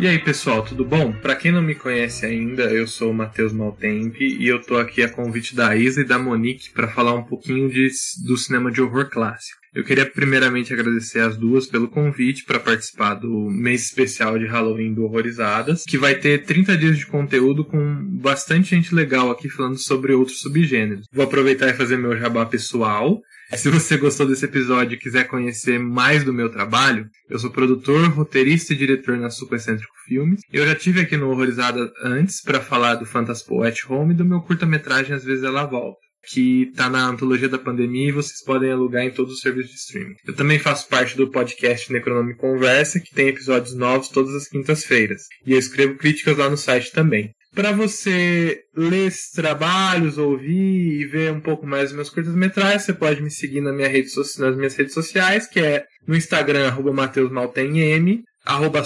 E aí, pessoal, tudo bom? Para quem não me conhece ainda, eu sou o Matheus Maltempe e eu tô aqui a convite da Isa e da Monique para falar um pouquinho de, do cinema de horror clássico. Eu queria primeiramente agradecer as duas pelo convite para participar do mês especial de Halloween do Horrorizadas, que vai ter 30 dias de conteúdo com bastante gente legal aqui falando sobre outros subgêneros. Vou aproveitar e fazer meu jabá pessoal. Se você gostou desse episódio e quiser conhecer mais do meu trabalho, eu sou produtor, roteirista e diretor na Supercêntrico Filmes. Eu já tive aqui no Horrorizada antes para falar do Fantaspo at Home e do meu curta-metragem Às vezes ela volta que está na antologia da pandemia e vocês podem alugar em todos os serviços de streaming. Eu também faço parte do podcast Necronome Conversa, que tem episódios novos todas as quintas-feiras. E eu escrevo críticas lá no site também. Para você ler esses trabalhos, ouvir e ver um pouco mais dos meus curtas-metragens, você pode me seguir na minha rede nas minhas redes sociais, que é no Instagram, arroba MatheusMaltemM, arroba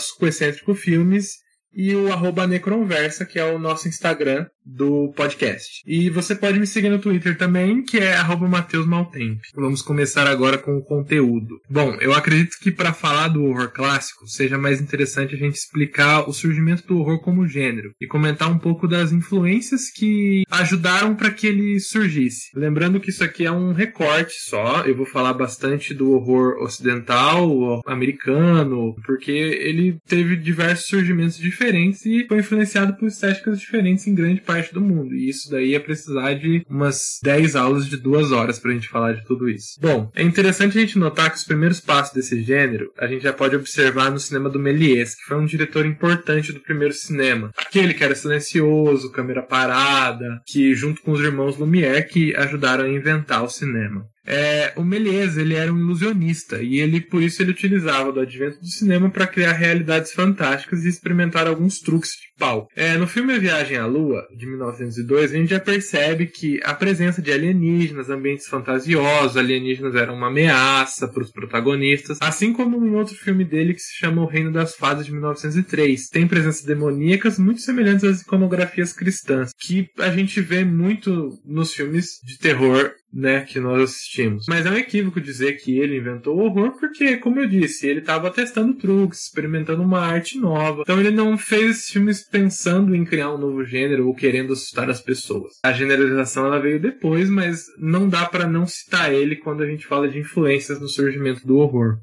Filmes e o arroba Necronversa, que é o nosso Instagram do podcast. E você pode me seguir no Twitter também, que é arroba Mateus Maltemp. Vamos começar agora com o conteúdo. Bom, eu acredito que para falar do horror clássico, seja mais interessante a gente explicar o surgimento do horror como gênero e comentar um pouco das influências que ajudaram para que ele surgisse. Lembrando que isso aqui é um recorte só, eu vou falar bastante do horror ocidental, americano, porque ele teve diversos surgimentos diferentes e foi influenciado por estéticas diferentes em grande parte do mundo. E isso daí ia precisar de umas 10 aulas de duas horas pra gente falar de tudo isso. Bom, é interessante a gente notar que os primeiros passos desse gênero a gente já pode observar no cinema do Méliès, que foi um diretor importante do primeiro cinema. Aquele que era silencioso, câmera parada, que junto com os irmãos Lumière que ajudaram a inventar o cinema. É, o Méliès ele era um ilusionista e ele por isso ele utilizava do advento do cinema para criar realidades fantásticas e experimentar alguns truques de pau. É, no filme A Viagem à Lua de 1902 a gente já percebe que a presença de alienígenas, ambientes fantasiosos, alienígenas eram uma ameaça para os protagonistas, assim como em outro filme dele que se chama O Reino das Fadas de 1903 tem presenças demoníacas muito semelhantes às iconografias cristãs que a gente vê muito nos filmes de terror né, que nós assistimos. Mas é um equívoco dizer que ele inventou o horror, porque, como eu disse, ele estava testando truques, experimentando uma arte nova. Então ele não fez filmes pensando em criar um novo gênero ou querendo assustar as pessoas. A generalização ela veio depois, mas não dá para não citar ele quando a gente fala de influências no surgimento do horror.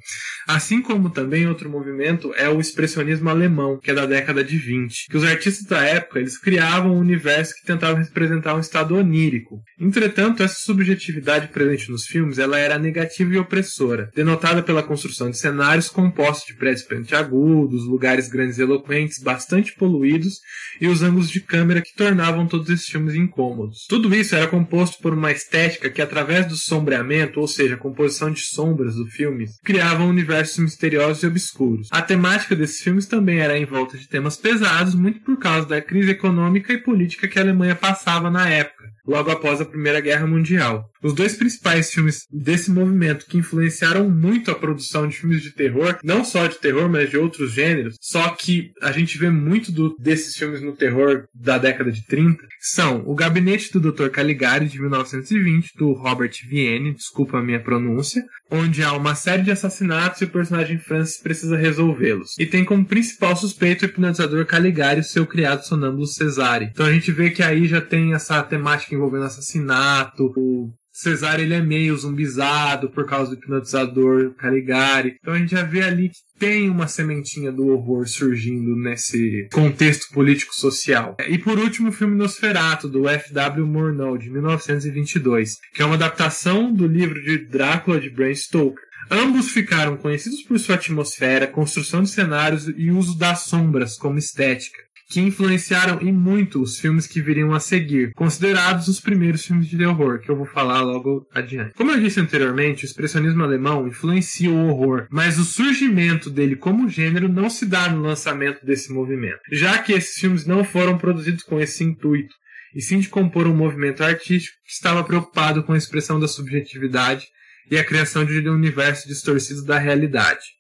Assim como também outro movimento é o expressionismo alemão, que é da década de 20, que os artistas da época eles criavam um universo que tentava representar um estado onírico. Entretanto, essa subjetividade subjetividade presente nos filmes ela era negativa e opressora, denotada pela construção de cenários compostos de prédios pontiagudos, lugares grandes e eloquentes, bastante poluídos e os ângulos de câmera que tornavam todos esses filmes incômodos. Tudo isso era composto por uma estética que, através do sombreamento, ou seja, a composição de sombras do filme, criava universos misteriosos e obscuros. A temática desses filmes também era em volta de temas pesados, muito por causa da crise econômica e política que a Alemanha passava na época logo após a Primeira Guerra Mundial. Os dois principais filmes desse movimento que influenciaram muito a produção de filmes de terror, não só de terror, mas de outros gêneros, só que a gente vê muito do, desses filmes no terror da década de 30, são O Gabinete do Dr. Caligari, de 1920, do Robert Vienne, desculpa a minha pronúncia, onde há uma série de assassinatos e o personagem Francis precisa resolvê-los. E tem como principal suspeito o hipnotizador Caligari e seu criado sonâmbulo Cesare. Então a gente vê que aí já tem essa temática envolvendo assassinato, o Cesar ele é meio zumbizado por causa do hipnotizador Caligari. Então a gente já vê ali que tem uma sementinha do horror surgindo nesse contexto político-social. E por último, o filme Nosferatu, do F.W. Murnau, de 1922, que é uma adaptação do livro de Drácula de Bram Stoker. Ambos ficaram conhecidos por sua atmosfera, construção de cenários e uso das sombras como estética que influenciaram e muito os filmes que viriam a seguir, considerados os primeiros filmes de terror, que eu vou falar logo adiante. Como eu disse anteriormente, o expressionismo alemão influencia o horror, mas o surgimento dele como gênero não se dá no lançamento desse movimento, já que esses filmes não foram produzidos com esse intuito, e sim de compor um movimento artístico que estava preocupado com a expressão da subjetividade e a criação de um universo distorcido da realidade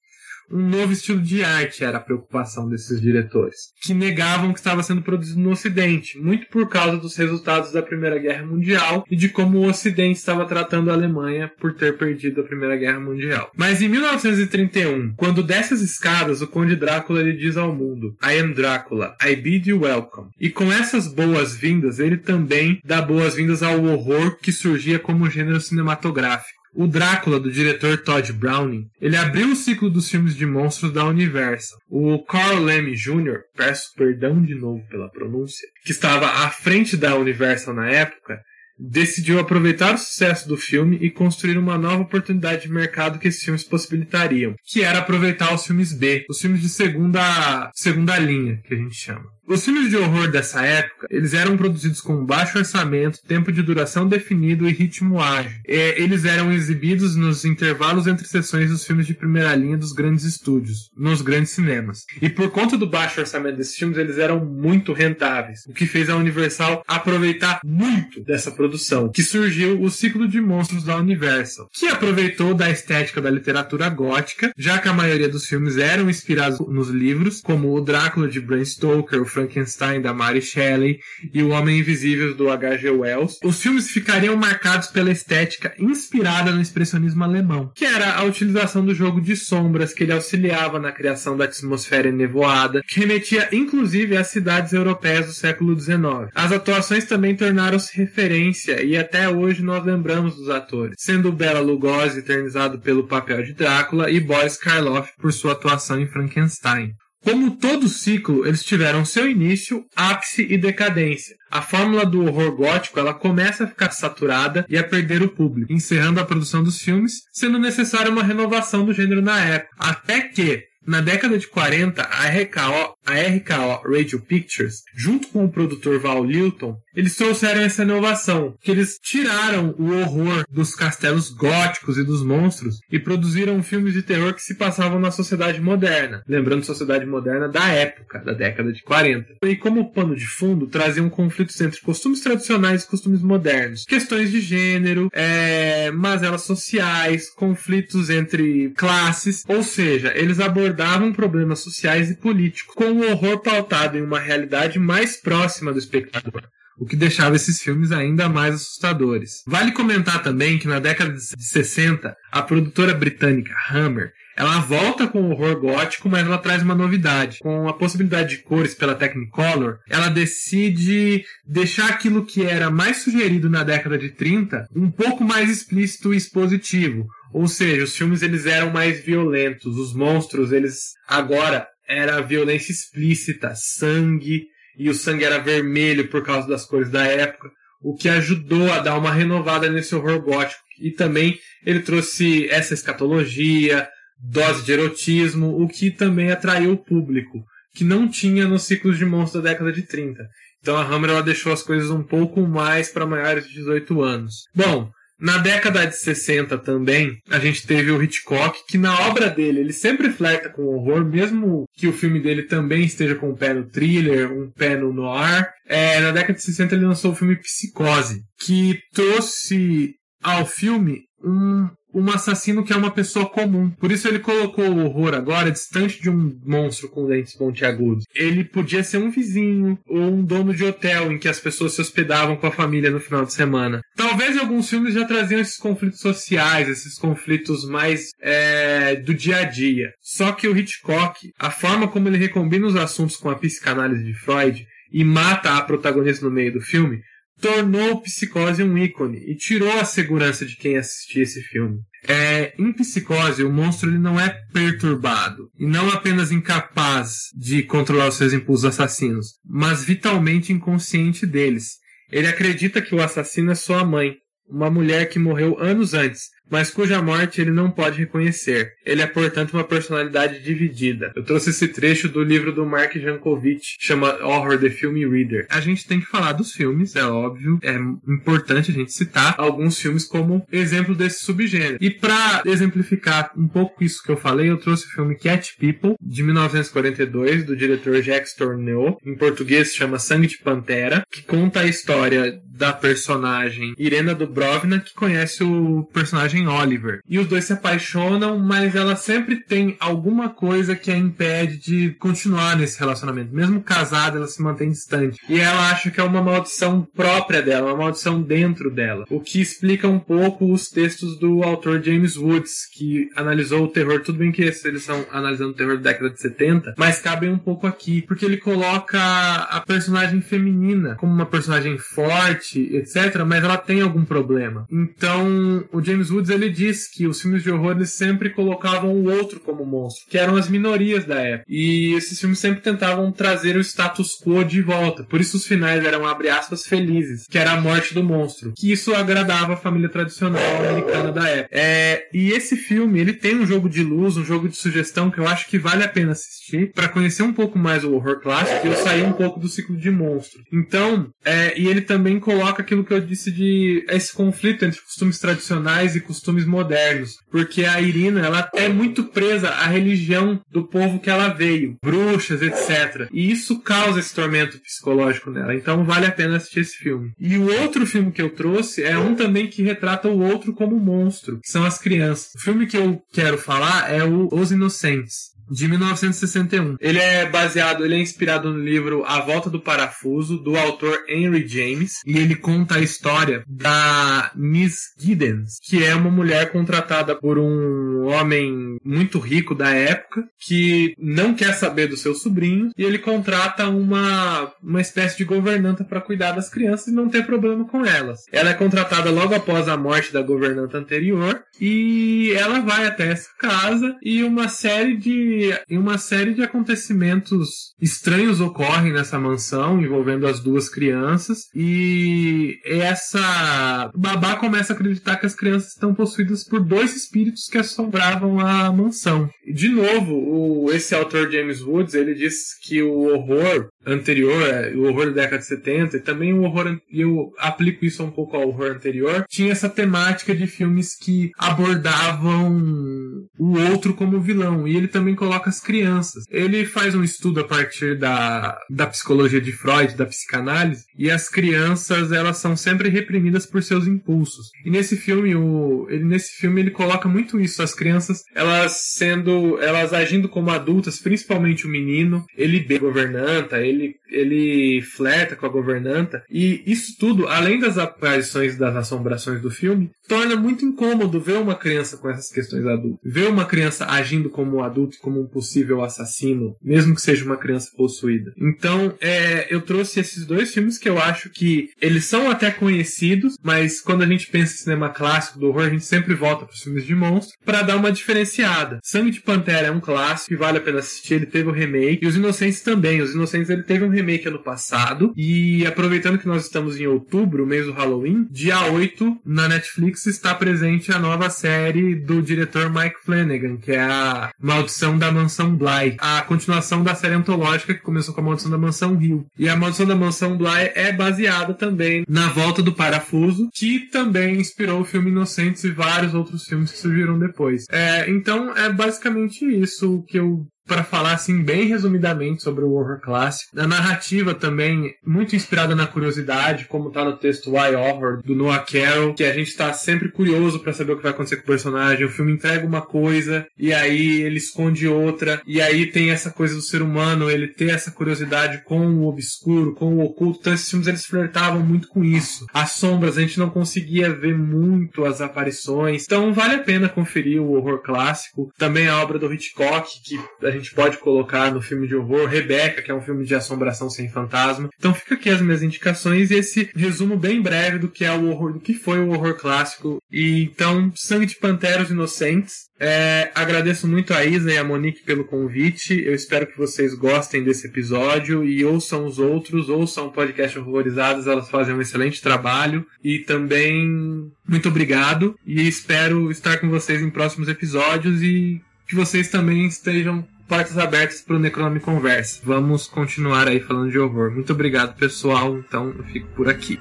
um novo estilo de arte era a preocupação desses diretores, que negavam que estava sendo produzido no Ocidente, muito por causa dos resultados da Primeira Guerra Mundial e de como o Ocidente estava tratando a Alemanha por ter perdido a Primeira Guerra Mundial. Mas em 1931, quando desce as escadas, o Conde Drácula lhe diz ao mundo: I am Drácula, I bid you welcome. E com essas boas-vindas, ele também dá boas-vindas ao horror que surgia como gênero cinematográfico. O Drácula, do diretor Todd Browning, ele abriu o ciclo dos filmes de monstros da Universal. O Carl Lemme Jr., peço perdão de novo pela pronúncia, que estava à frente da Universal na época, decidiu aproveitar o sucesso do filme e construir uma nova oportunidade de mercado que esses filmes possibilitariam, que era aproveitar os filmes B, os filmes de segunda, segunda linha, que a gente chama. Os filmes de horror dessa época, eles eram produzidos com baixo orçamento, tempo de duração definido e ritmo ágil. E eles eram exibidos nos intervalos entre sessões dos filmes de primeira linha dos grandes estúdios, nos grandes cinemas. E por conta do baixo orçamento desses filmes, eles eram muito rentáveis, o que fez a Universal aproveitar muito dessa produção, que surgiu o ciclo de monstros da Universal, que aproveitou da estética da literatura gótica, já que a maioria dos filmes eram inspirados nos livros, como o Drácula de Bram Stoker, Frankenstein da Mary Shelley e O Homem Invisível do H.G. Wells, os filmes ficariam marcados pela estética inspirada no expressionismo alemão, que era a utilização do jogo de sombras que ele auxiliava na criação da atmosfera enevoada, que remetia inclusive às cidades europeias do século XIX. As atuações também tornaram-se referência e até hoje nós lembramos dos atores, sendo Bela Lugosi eternizado pelo papel de Drácula e Boris Karloff por sua atuação em Frankenstein. Como todo ciclo, eles tiveram seu início, ápice e decadência. A fórmula do horror gótico ela começa a ficar saturada e a perder o público, encerrando a produção dos filmes, sendo necessária uma renovação do gênero na época. Até que, na década de 40, a RKO, a RKO Radio Pictures, junto com o produtor Val Lilton, eles trouxeram essa inovação, que eles tiraram o horror dos castelos góticos e dos monstros e produziram filmes de terror que se passavam na sociedade moderna, lembrando sociedade moderna da época, da década de 40. E como pano de fundo, traziam conflitos entre costumes tradicionais e costumes modernos, questões de gênero, é, mazelas sociais, conflitos entre classes, ou seja, eles abordavam problemas sociais e políticos com o horror pautado em uma realidade mais próxima do espectador o que deixava esses filmes ainda mais assustadores. Vale comentar também que na década de 60, a produtora britânica Hammer ela volta com o horror gótico, mas ela traz uma novidade. Com a possibilidade de cores pela Technicolor, ela decide deixar aquilo que era mais sugerido na década de 30 um pouco mais explícito e expositivo. Ou seja, os filmes eles eram mais violentos, os monstros eles agora era violência explícita, sangue, e o sangue era vermelho por causa das cores da época, o que ajudou a dar uma renovada nesse horror gótico. E também ele trouxe essa escatologia, dose de erotismo, o que também atraiu o público, que não tinha nos ciclos de monstros da década de 30. Então a Hammer ela deixou as coisas um pouco mais para maiores de 18 anos. Bom, na década de 60 também, a gente teve o Hitchcock, que na obra dele ele sempre flerta com o horror, mesmo que o filme dele também esteja com um pé no thriller, um pé no noir. É, na década de 60 ele lançou o filme Psicose, que trouxe ao filme um, um assassino que é uma pessoa comum. Por isso ele colocou o horror agora distante de um monstro com dentes pontiagudos. Ele podia ser um vizinho ou um dono de hotel em que as pessoas se hospedavam com a família no final de semana. Talvez alguns filmes já traziam esses conflitos sociais, esses conflitos mais é, do dia a dia. Só que o Hitchcock, a forma como ele recombina os assuntos com a psicanálise de Freud e mata a protagonista no meio do filme, tornou Psicose um ícone e tirou a segurança de quem assistia esse filme. É, em Psicose, o monstro ele não é perturbado e não apenas incapaz de controlar os seus impulsos assassinos, mas vitalmente inconsciente deles. Ele acredita que o assassino é sua mãe, uma mulher que morreu anos antes, mas cuja morte ele não pode reconhecer. Ele é, portanto, uma personalidade dividida. Eu trouxe esse trecho do livro do Mark Jankovic, chama Horror the Film Reader. A gente tem que falar dos filmes, é óbvio, é importante a gente citar alguns filmes como exemplo desse subgênero. E para exemplificar um pouco isso que eu falei, eu trouxe o filme Cat People, de 1942, do diretor Jacques Tourneur. Em português chama Sangue de Pantera, que conta a história da personagem Irena Dubrovna, que conhece o personagem Oliver. E os dois se apaixonam, mas ela sempre tem alguma coisa que a impede de continuar nesse relacionamento. Mesmo casada, ela se mantém distante. E ela acha que é uma maldição própria dela, uma maldição dentro dela. O que explica um pouco os textos do autor James Woods, que analisou o terror. Tudo bem que eles são analisando o terror da década de 70, mas cabem um pouco aqui, porque ele coloca a personagem feminina como uma personagem forte etc., mas ela tem algum problema. Então, o James Woods ele diz que os filmes de horror sempre colocavam o outro como monstro, que eram as minorias da época. E esses filmes sempre tentavam trazer o status quo de volta. Por isso os finais eram abre aspas felizes, que era a morte do monstro. Que isso agradava a família tradicional americana da época. É, e esse filme, ele tem um jogo de luz, um jogo de sugestão que eu acho que vale a pena assistir para conhecer um pouco mais o horror clássico e eu sair um pouco do ciclo de monstro. Então, é, e ele também coloca aquilo que eu disse de esse conflito entre costumes tradicionais e costumes modernos, porque a Irina ela é muito presa à religião do povo que ela veio, bruxas, etc. E isso causa esse tormento psicológico nela. Então vale a pena assistir esse filme. E o outro filme que eu trouxe é um também que retrata o outro como monstro, que são as crianças. O filme que eu quero falar é o Os Inocentes de 1961. Ele é baseado, ele é inspirado no livro A Volta do Parafuso, do autor Henry James, e ele conta a história da Miss Giddens, que é uma mulher contratada por um homem muito rico da época, que não quer saber dos seus sobrinhos, e ele contrata uma, uma espécie de governanta para cuidar das crianças e não ter problema com elas. Ela é contratada logo após a morte da governanta anterior, e ela vai até essa casa e uma série de uma série de acontecimentos estranhos ocorrem nessa mansão envolvendo as duas crianças e essa babá começa a acreditar que as crianças estão possuídas por dois espíritos que assombravam a mansão. De novo, o, esse autor James Woods ele diz que o horror anterior, é, o horror da década de 70, e também o horror, e eu aplico isso um pouco ao horror anterior, tinha essa temática de filmes que abordavam o outro como vilão, e ele também coloca as crianças. Ele faz um estudo a partir da, da psicologia de Freud, da psicanálise, e as crianças, elas são sempre reprimidas por seus impulsos. E nesse filme, o, ele, nesse filme ele coloca muito isso, as crianças, elas sendo, elas agindo como adultas, principalmente o menino, ele bebe governanta, ele, ele flerta com a governanta. E isso tudo, além das aparições das assombrações do filme, torna muito incômodo ver uma criança com essas questões adultas. Ver uma criança agindo como um adulto, como um possível assassino, mesmo que seja uma criança possuída. Então, é, eu trouxe esses dois filmes que eu acho que eles são até conhecidos, mas quando a gente pensa em cinema clássico do horror, a gente sempre volta para os filmes de monstro para dar uma diferenciada. Sangue de Pantera é um clássico e vale a pena assistir. Ele teve o remake e Os Inocentes também. Os Inocentes teve um remake ano passado. E aproveitando que nós estamos em outubro, mês do Halloween, dia 8, na Netflix está presente a nova série do diretor Mike Flanagan, que é a Maldição da Mansão Bly. A continuação da série antológica que começou com a Maldição da Mansão Hill. E a Maldição da Mansão Bly é baseada também na Volta do Parafuso, que também inspirou o filme Inocentes e vários outros filmes que surgiram depois. É, então é basicamente isso que eu para falar assim bem resumidamente sobre o horror clássico. A narrativa também muito inspirada na curiosidade, como tá no texto Why Horror do Noah Carroll, que a gente tá sempre curioso para saber o que vai acontecer com o personagem. O filme entrega uma coisa e aí ele esconde outra, e aí tem essa coisa do ser humano, ele ter essa curiosidade com o obscuro, com o oculto. Então esses filmes eles flertavam muito com isso. As sombras a gente não conseguia ver muito as aparições. Então vale a pena conferir o horror clássico. Também a obra do Hitchcock, que a gente gente pode colocar no filme de horror, Rebeca, que é um filme de assombração sem fantasma. Então fica aqui as minhas indicações e esse resumo bem breve do que é o horror, do que foi o horror clássico. E então, Sangue de Panteros Inocentes. É, agradeço muito a Isa e a Monique pelo convite. Eu espero que vocês gostem desse episódio e ouçam os outros, ouçam o podcast Horrorizadas, elas fazem um excelente trabalho. E também muito obrigado e espero estar com vocês em próximos episódios e que vocês também estejam portas abertas para o Necronome Conversa. Vamos continuar aí falando de horror. Muito obrigado, pessoal. Então eu fico por aqui.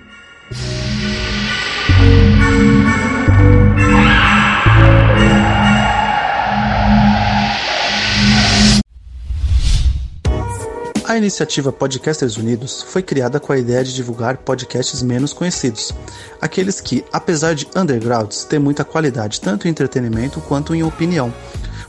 A iniciativa Podcasters Unidos foi criada com a ideia de divulgar podcasts menos conhecidos, aqueles que, apesar de undergrounds, têm muita qualidade tanto em entretenimento quanto em opinião.